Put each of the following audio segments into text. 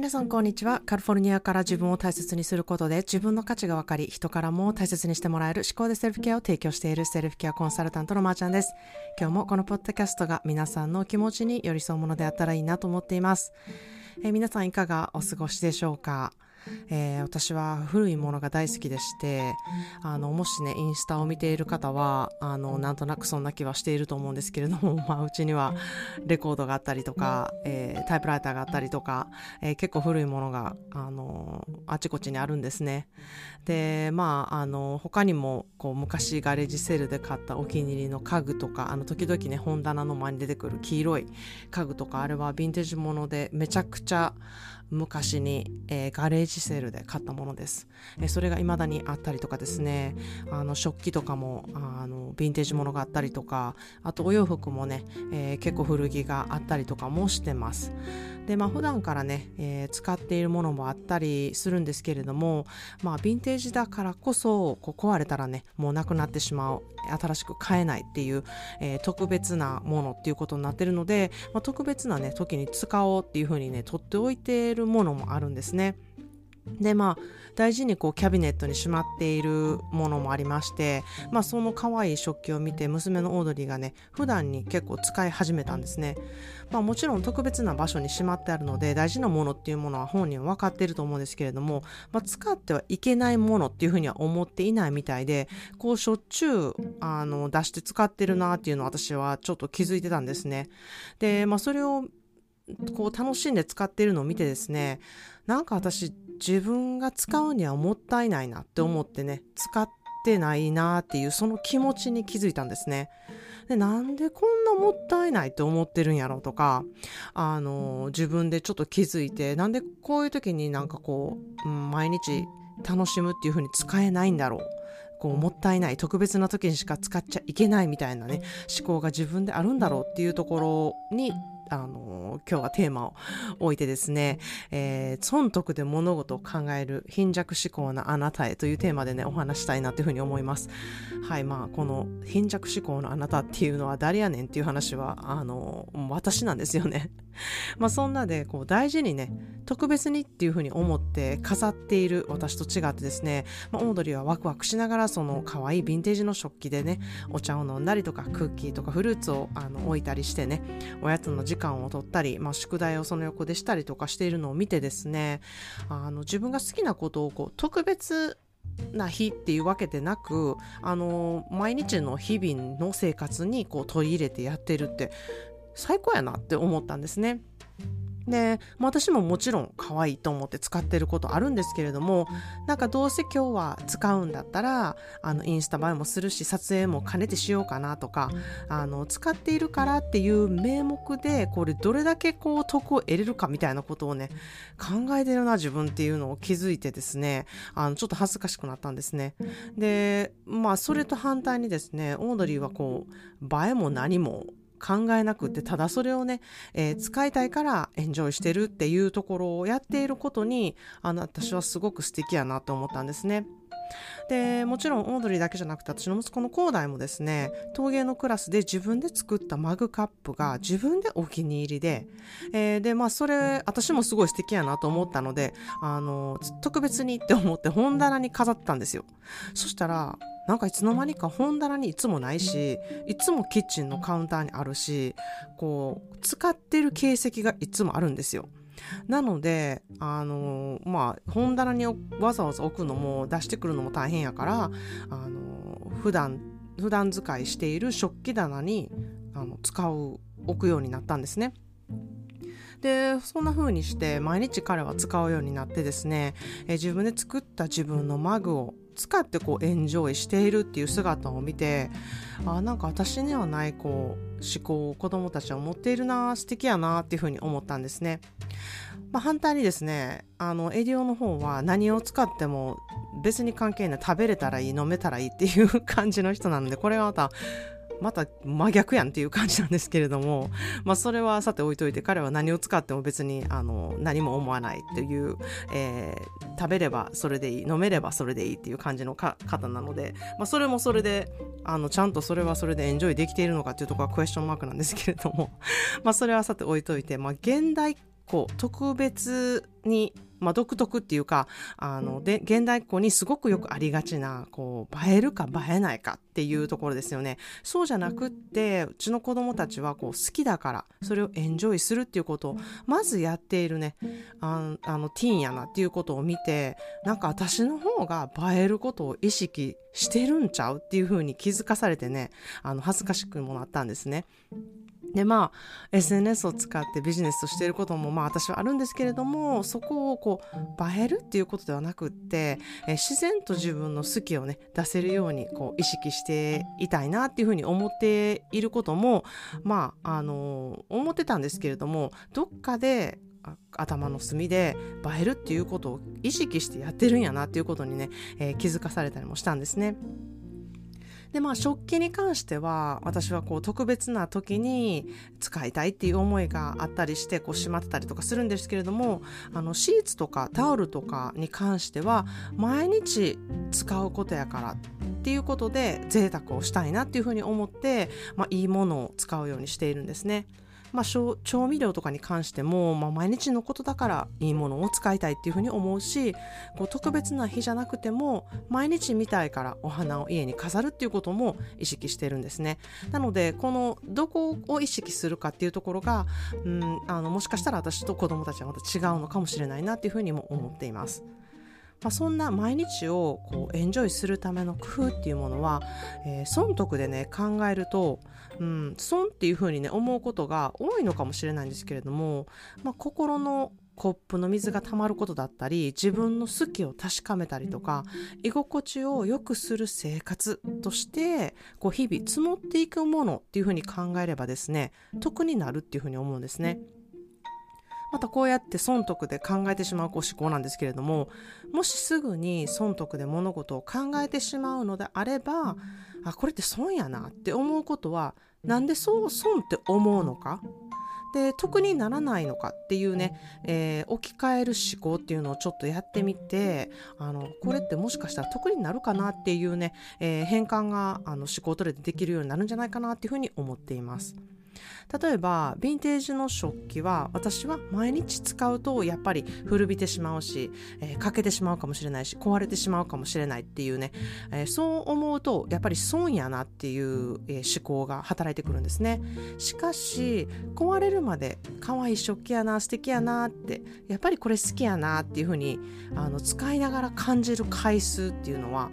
皆さんこんにちは。カリフォルニアから自分を大切にすることで自分の価値が分かり、人からも大切にしてもらえる思考でセルフケアを提供しているセルフケアコンサルタントのまーちゃんです。今日もこのポッドキャストが皆さんの気持ちに寄り添うものであったらいいなと思っています。えー、皆さんいかがお過ごしでしょうか？えー、私は古いものが大好きでしてあのもしねインスタを見ている方はあのなんとなくそんな気はしていると思うんですけれども、まあ、うちにはレコードがあったりとか、えー、タイプライターがあったりとか、えー、結構古いものがあのあちこちにあるんですね。でまああの他にもこう昔ガレージセールで買ったお気に入りの家具とかあの時々ね本棚の前に出てくる黄色い家具とかあれはヴィンテージものでめちゃくちゃ昔に、えー、ガレージセールで買ったものです。えー、それが未だにあったりとかですね、あの食器とかもあのヴィンテージものがあったりとか、あとお洋服もね、えー、結構古着があったりとかもしてます。で、まあ普段からね、えー、使っているものもあったりするんですけれども、まあヴィンテージだからこそ、こう壊れたらね、もうなくなってしまう、新しく買えないっていう、えー、特別なものっていうことになってるので、まあ、特別なね、時に使おうっていうふうにね、取っておいているものもあるんですね。でまあ大事にこうキャビネットにしまっているものもありまして、まあ、その可愛い食器を見て娘のオードリーがね普段に結構使い始めたんですね、まあ、もちろん特別な場所にしまってあるので大事なものっていうものは本人は分かっていると思うんですけれども、まあ、使ってはいけないものっていうふうには思っていないみたいでこうしょっちゅうあの出して使ってるなっていうのを私はちょっと気づいてたんですねで、まあ、それをこう楽しんで使ってるのを見てですねなんか私自分が使うにはもったいないなって思ってね使ってないなっていうその気持ちに気づいたんですね。でなんでこんなもったいないって思ってるんやろうとかあの自分でちょっと気づいてなんでこういう時になんかこう、うん、毎日楽しむっていう風に使えないんだろうこうもったいない特別な時にしか使っちゃいけないみたいなね思考が自分であるんだろうっていうところにあの、今日はテーマを置いてですね、えー、損得で物事を考える貧弱思考なあなたへというテーマでね、お話したいなというふうに思います。はい、まあ、この貧弱思考のあなたっていうのは誰やねんっていう話は、あの、私なんですよね。まあ、そんなで、こう、大事にね、特別にっていうふうに思って飾っている私と違ってですね、まあ、オードリーはワクワクしながら、その可愛いヴィンテージの食器でね、お茶を飲んだりとか、クッキーとかフルーツをあの置いたりしてね、おやつの時間を取ったり、まあ、宿題をその横でしたりとかしているのを見てですねあの自分が好きなことをこう特別な日っていうわけでなくあの毎日の日々の生活にこう取り入れてやってるって最高やなって思ったんですね。で、私ももちろん可愛いと思って使ってることあるんですけれどもなんかどうせ今日は使うんだったらあのインスタ映えもするし撮影も兼ねてしようかなとかあの使っているからっていう名目でこれどれだけこう得を得れるかみたいなことをね考えてるな自分っていうのを気づいてですねあのちょっと恥ずかしくなったんですねでまあそれと反対にですねオードリーはこう映えも何も考えなくってただそれをね、えー、使いたいからエンジョイしてるっていうところをやっていることにあの私はすごく素敵やなと思ったんですね。でもちろんオードリーだけじゃなくて私の息子の広大もですね陶芸のクラスで自分で作ったマグカップが自分でお気に入りで、えー、でまあそれ私もすごい素敵やなと思ったのであの特別にって思って本棚に飾ったんですよ。そしたらなんかいつの間にか本棚にいつもないしいつもキッチンのカウンターにあるしこう使ってる形跡がいつもあるんですよ。なので、あのまあ、本棚にわざわざ置くのも出してくるのも大変やから、あの普段普段使いしている食器棚にあの使う置くようになったんですね。でそんな風にして毎日彼は使うようになってですね、え自分で作った自分のマグを使ってこうエンジョイしているっていう姿を見てあなんか私にはないこう思考を子どもたちは持っているな素敵やなっていうふうに思ったんですね。まあ、反対にですねあのエディオの方は何を使っても別に関係ない食べれたらいい飲めたらいいっていう感じの人なのでこれはまたまた真逆やんっていう感じなんですけれども、まあ、それはさて置いといて彼は何を使っても別にあの何も思わないっていう、えー、食べればそれでいい飲めればそれでいいっていう感じの方なので、まあ、それもそれであのちゃんとそれはそれでエンジョイできているのかっていうところはクエスチョンマークなんですけれども まあそれはさて置いといて、まあ、現代個特別にまあ、独特っていうかあので現代っ子にすごくよくありがちなこう映えるか映えないかっていうところですよねそうじゃなくってうちの子供たちはこう好きだからそれをエンジョイするっていうことをまずやっているねああのティーンやなっていうことを見てなんか私の方が映えることを意識してるんちゃうっていうふうに気づかされてねあの恥ずかしくもなったんですね。でまあ SNS を使ってビジネスとしていることもまあ私はあるんですけれどもそこをこう映えるっていうことではなくってえ自然と自分の好きをね出せるようにこう意識していたいなっていうふうに思っていることもまああの思ってたんですけれどもどっかで頭の隅で映えるっていうことを意識してやってるんやなっていうことにね、えー、気づかされたりもしたんですね。でまあ食器に関しては私はこう特別な時に使いたいっていう思いがあったりしてこうしまってたりとかするんですけれどもあのシーツとかタオルとかに関しては毎日使うことやからっていうことで贅沢をしたいなっていうふうに思って、まあ、いいものを使うようにしているんですね。まあ、調味料とかに関しても、まあ、毎日のことだからいいものを使いたいっていうふうに思うしこう特別な日じゃなくても毎日見たいからお花を家に飾るっていうことも意識してるんですねなのでこのどこを意識するかっていうところが、うん、あのもしかしたら私と子供たちはまた違うのかもしれないなっていうふうにも思っています。まあ、そんな毎日をこうエンジョイするための工夫っていうものは、えー、損得でね考えると、うん、損っていうふうにね思うことが多いのかもしれないんですけれども、まあ、心のコップの水が溜まることだったり自分の好きを確かめたりとか居心地を良くする生活としてこう日々積もっていくものっていうふうに考えればですね得になるっていうふうに思うんですね。またこうやって損得で考えてしまうこう思考なんですけれどももしすぐに損得で物事を考えてしまうのであればあこれって損やなって思うことはなんでそう損って思うのか？で得にならないのかっていうね、えー、置き換える思考っていうのをちょっとやってみてあのこれってもしかしたら得になるかなっていうね、えー、変換があの思考トレでできるようになるんじゃないかなっていうふうに思っています。例えばヴィンテージの食器は私は毎日使うとやっぱり古びてしまうし、えー、欠けてしまうかもしれないし壊れてしまうかもしれないっていうね、えー、そう思うとやっぱり損やなっていう、えー、思考が働いてくるんですね。しかし壊れるまで可愛い食器やな素敵やなってやっぱりこれ好きやなっていうふうにあの使いながら感じる回数っていうのは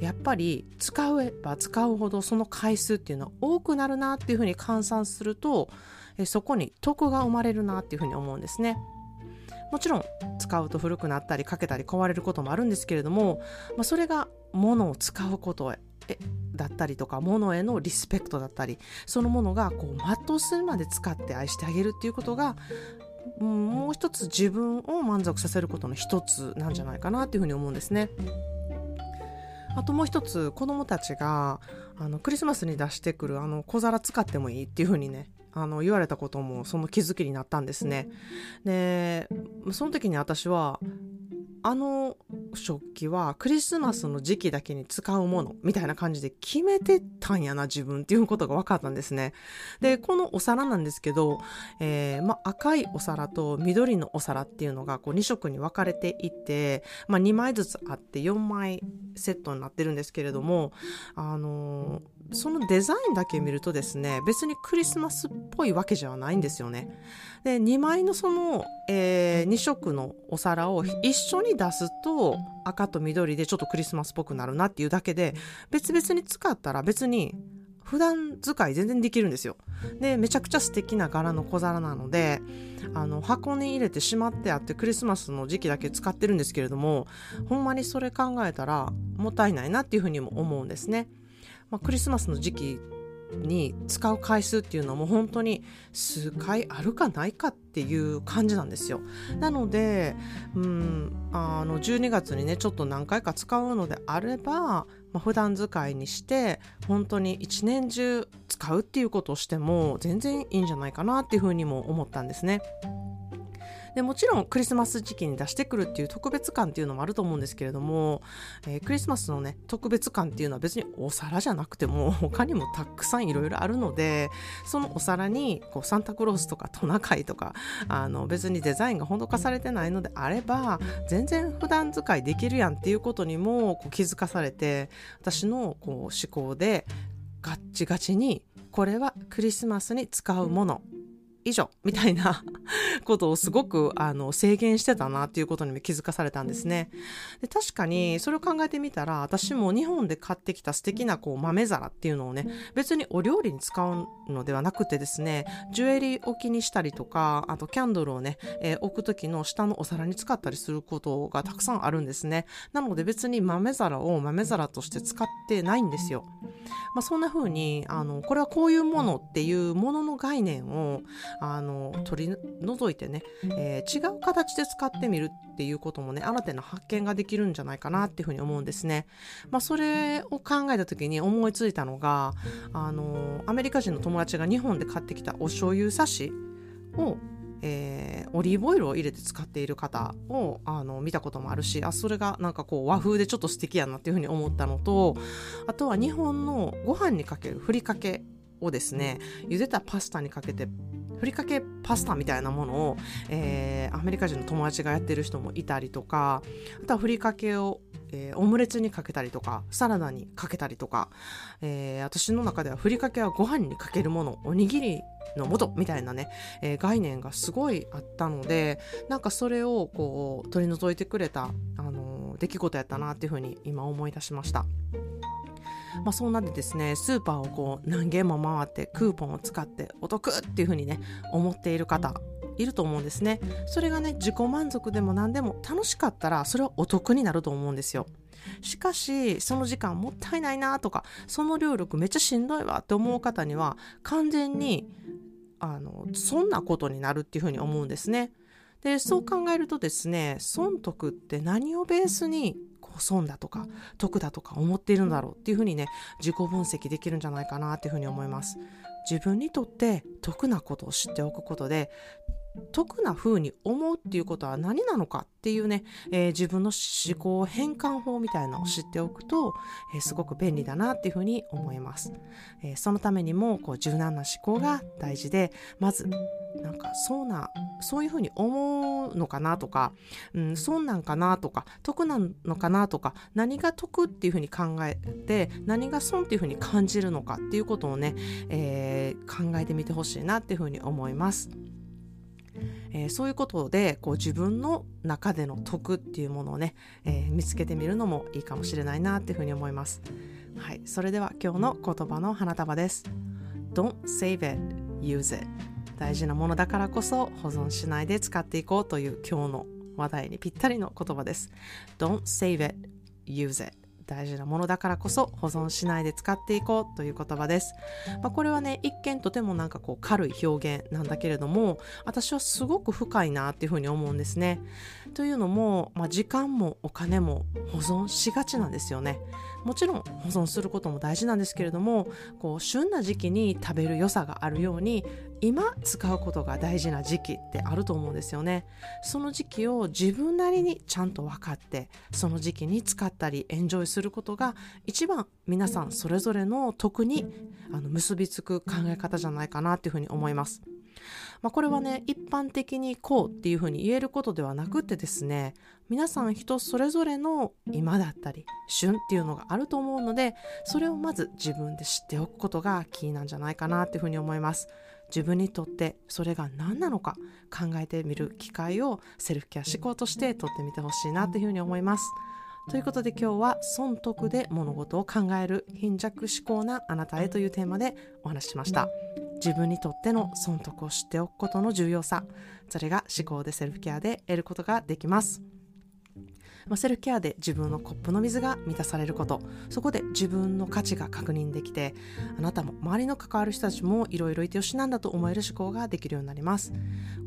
やっぱり使えば使うほどその回数っていうのは多くなるなっていうふうに換算するとそこに得が生まれるなっていうふうに思うんですね。もちろん使うと古くなったりかけたり壊れることもあるんですけれども、まあ、それが物を使うことだったりとか物へのリスペクトだったりそのものがこう全うするまで使って愛してあげるっていうことがもう一つ自分を満足させることの一つなんじゃないかなっていうふうに思うんですね。あともう一つ子供たちがあのクリスマスに出してくるあの小皿使ってもいいっていう風にねあの言われたこともその気づきになったんですね。でその時に私はあの食器はクリスマスの時期だけに使うものみたいな感じで決めてたんやな自分っていうことが分かったんですね。でこのお皿なんですけど、えー、ま、赤いお皿と緑のお皿っていうのがこう2色に分かれていて、ま2枚ずつあって4枚セットになってるんですけれどもあのーそのデザインだけ見るとですね別にクリスマスっぽいわけじゃないんですよね。で2枚のその、えー、2色のお皿を一緒に出すと赤と緑でちょっとクリスマスっぽくなるなっていうだけで別々に使ったら別に普段使い全然できるんですよ。でめちゃくちゃ素敵な柄の小皿なのであの箱に入れてしまってあってクリスマスの時期だけ使ってるんですけれどもほんまにそれ考えたらもったいないなっていうふうにも思うんですね。まあ、クリスマスの時期に使う回数っていうのも本当に数回あるかないかっていう感じなんですよ。なので、うん、あの12月にねちょっと何回か使うのであれば、まあ、普段使いにして本当に一年中使うっていうことをしても全然いいんじゃないかなっていうふうにも思ったんですね。でもちろんクリスマス時期に出してくるっていう特別感っていうのもあると思うんですけれども、えー、クリスマスのね特別感っていうのは別にお皿じゃなくても 他にもたくさんいろいろあるのでそのお皿にこうサンタクロースとかトナカイとかあの別にデザインが施されてないのであれば全然普段使いできるやんっていうことにもこう気づかされて私のこう思考でガッチガチにこれはクリスマスに使うもの以上みたいなことをすごくあの制限してたなっていうことにも気づかされたんですね。で確かにそれを考えてみたら私も日本で買ってきた素敵なこう豆皿っていうのをね別にお料理に使うのではなくてですねジュエリー置きにしたりとかあとキャンドルをね、えー、置く時の下のお皿に使ったりすることがたくさんあるんですね。なので別に豆皿を豆皿として使ってないんですよ。まあ、そんな風にあのこれはこういうものっていうものの概念をあの取り除いてね、えー、違う形で使ってみるっていうこともね新たな発見ができるんじゃないかなっていうふうに思うんですね。まあ、それを考えた時に思いついたのがあのアメリカ人の友達が日本で買ってきたお醤油差しをえー、オリーブオイルを入れて使っている方をあの見たこともあるしあそれがなんかこう和風でちょっと素敵やなっていうふうに思ったのとあとは日本のご飯にかけるふりかけをですね茹でたパスタにかけてふりかけパスタみたいなものを、えー、アメリカ人の友達がやってる人もいたりとかあとはふりかけを、えー、オムレツにかけたりとかサラダにかけたりとか、えー、私の中ではふりかけはご飯にかけるものおにぎりの元みたいなね、えー、概念がすごいあったのでなんかそれをこう取り除いてくれた、あの出来事やったなっていうふうに今思い出しました。まあ、そんなでですねスーパーをこう何軒も回ってクーポンを使ってお得っていうふうにね思っている方いると思うんですね。それがね自己満足でも何でも楽しかったらそれはお得になると思うんですよ。しかしその時間もったいないなとかその労力めっちゃしんどいわって思う方には完全にあのそんなことになるっていうふうに思うんですね。でそう考えるとですね損得って何をベースに損だとか得だとか思っているんだろうっていうふうにね自己分析できるんじゃないかなっていうふうに思います。自分にとって得なことを知っておくことで得な風に思うっていうことは何なのかっていうね、えー、自分の思考変換法みたいなのを知っておくと、えー、すごく便利だなっていうふうに思います、えー、そのためにもこう柔軟な思考が大事でまずなんかそうなそういうふうに思うのかなとか、うん、損なんかなとか得なのかなとか何が得っていうふうに考えて何が損っていうふうに感じるのかっていうことをね、えー、考えてみてほしいなっていうふうに思います。えー、そういうことでこう自分の中での得っていうものをね、えー、見つけてみるのもいいかもしれないなっていうふうに思います。はい、それでは今日の言葉の花束です。Don't save it, use it. 大事なものだからこそ保存しないで使っていこうという今日の話題にぴったりの言葉です。Don't save it, use it. 大事なものだからこそ保存しないで使っていこうという言葉です。まあ、これはね、一見とてもなんかこう軽い表現なんだけれども、私はすごく深いなっていうふうに思うんですね。というのも、まあ、時間もお金も保存しがちなんですよね。もちろん保存することも大事なんですけれどもこう旬な時期に食べる良さがあるように今使うことが大事な時期ってあると思うんですよねその時期を自分なりにちゃんと分かってその時期に使ったりエンジョイするすることが一番皆さんそれぞれの得にあの結びつく考え方じゃないかなっていうふうに思います。まあ、これはね一般的にこうっていうふうに言えることではなくてですね皆さん人それぞれの今だったり旬っていうのがあると思うのでそれをまず自分で知っておくことがキーなんじゃないかなっていうふうに思います。自分にとってそれが何なのか考えてみる機会をセルフケア思考としてとってみてほしいなというふうに思います。ということで今日は損得で物事を考える貧弱思考なあなたへというテーマでお話ししました。自分にとっての損得を知っておくことの重要さそれが思考でセルフケアで得ることができます。まあ、セルフケアで自分のコップの水が満たされること。そこで自分の価値が確認できてあなたも周りの関わる人たちもいろいろいてよしなんだと思える思考ができるようになります。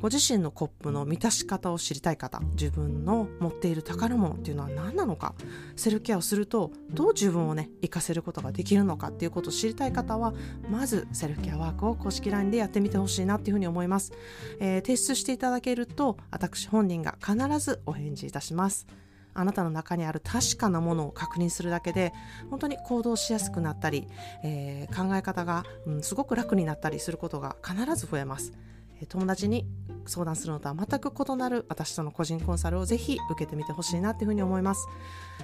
ご自身のコップの満たし方を知りたい方自分の持っている宝物っていうのは何なのか。セルフケアをするとどう自分をね活かせることができるのかっていうことを知りたい方はまずセルフケアワークを公式 LINE でやってみてほしいなっていうふうに思います、えー、提出していただけると私本人が必ずお返事いたします。あなたの中にある確かなものを確認するだけで本当に行動しやすくなったり、えー、考え方が、うん、すごく楽になったりすることが必ず増えます。友達に相談するのとは全く異なる私との個人コンサルをぜひ受けてみてほしいなというふうに思います、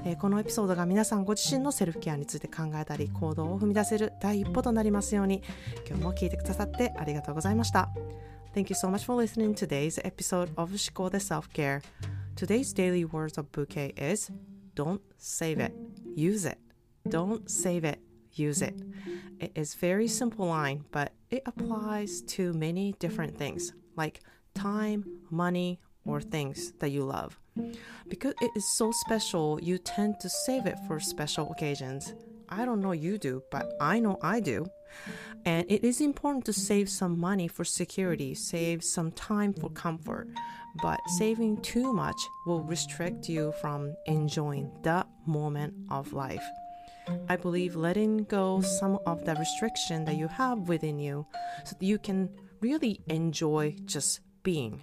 えー、このエピソードが皆さんご自身のセルフケアについて考えたり行動を踏み出せる第一歩となりますように今日も聞いてくださってありがとうございました。Thank you so much for listening to today's episode of 思考で Self-Care Today's daily words of bouquet is don't save it, use it. Don't save it, use it. It is very simple line, but it applies to many different things like time, money, or things that you love. Because it is so special, you tend to save it for special occasions. I don't know you do, but I know I do. And it is important to save some money for security, save some time for comfort. But saving too much will restrict you from enjoying the moment of life. I believe letting go some of the restriction that you have within you so that you can really enjoy just being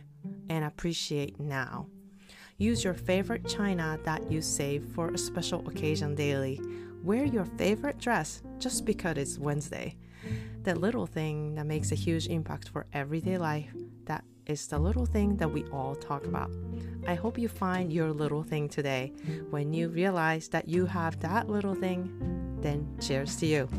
and appreciate now. Use your favorite china that you save for a special occasion daily. Wear your favorite dress just because it's Wednesday. That little thing that makes a huge impact for everyday life, that is the little thing that we all talk about. I hope you find your little thing today. When you realize that you have that little thing, then cheers to you.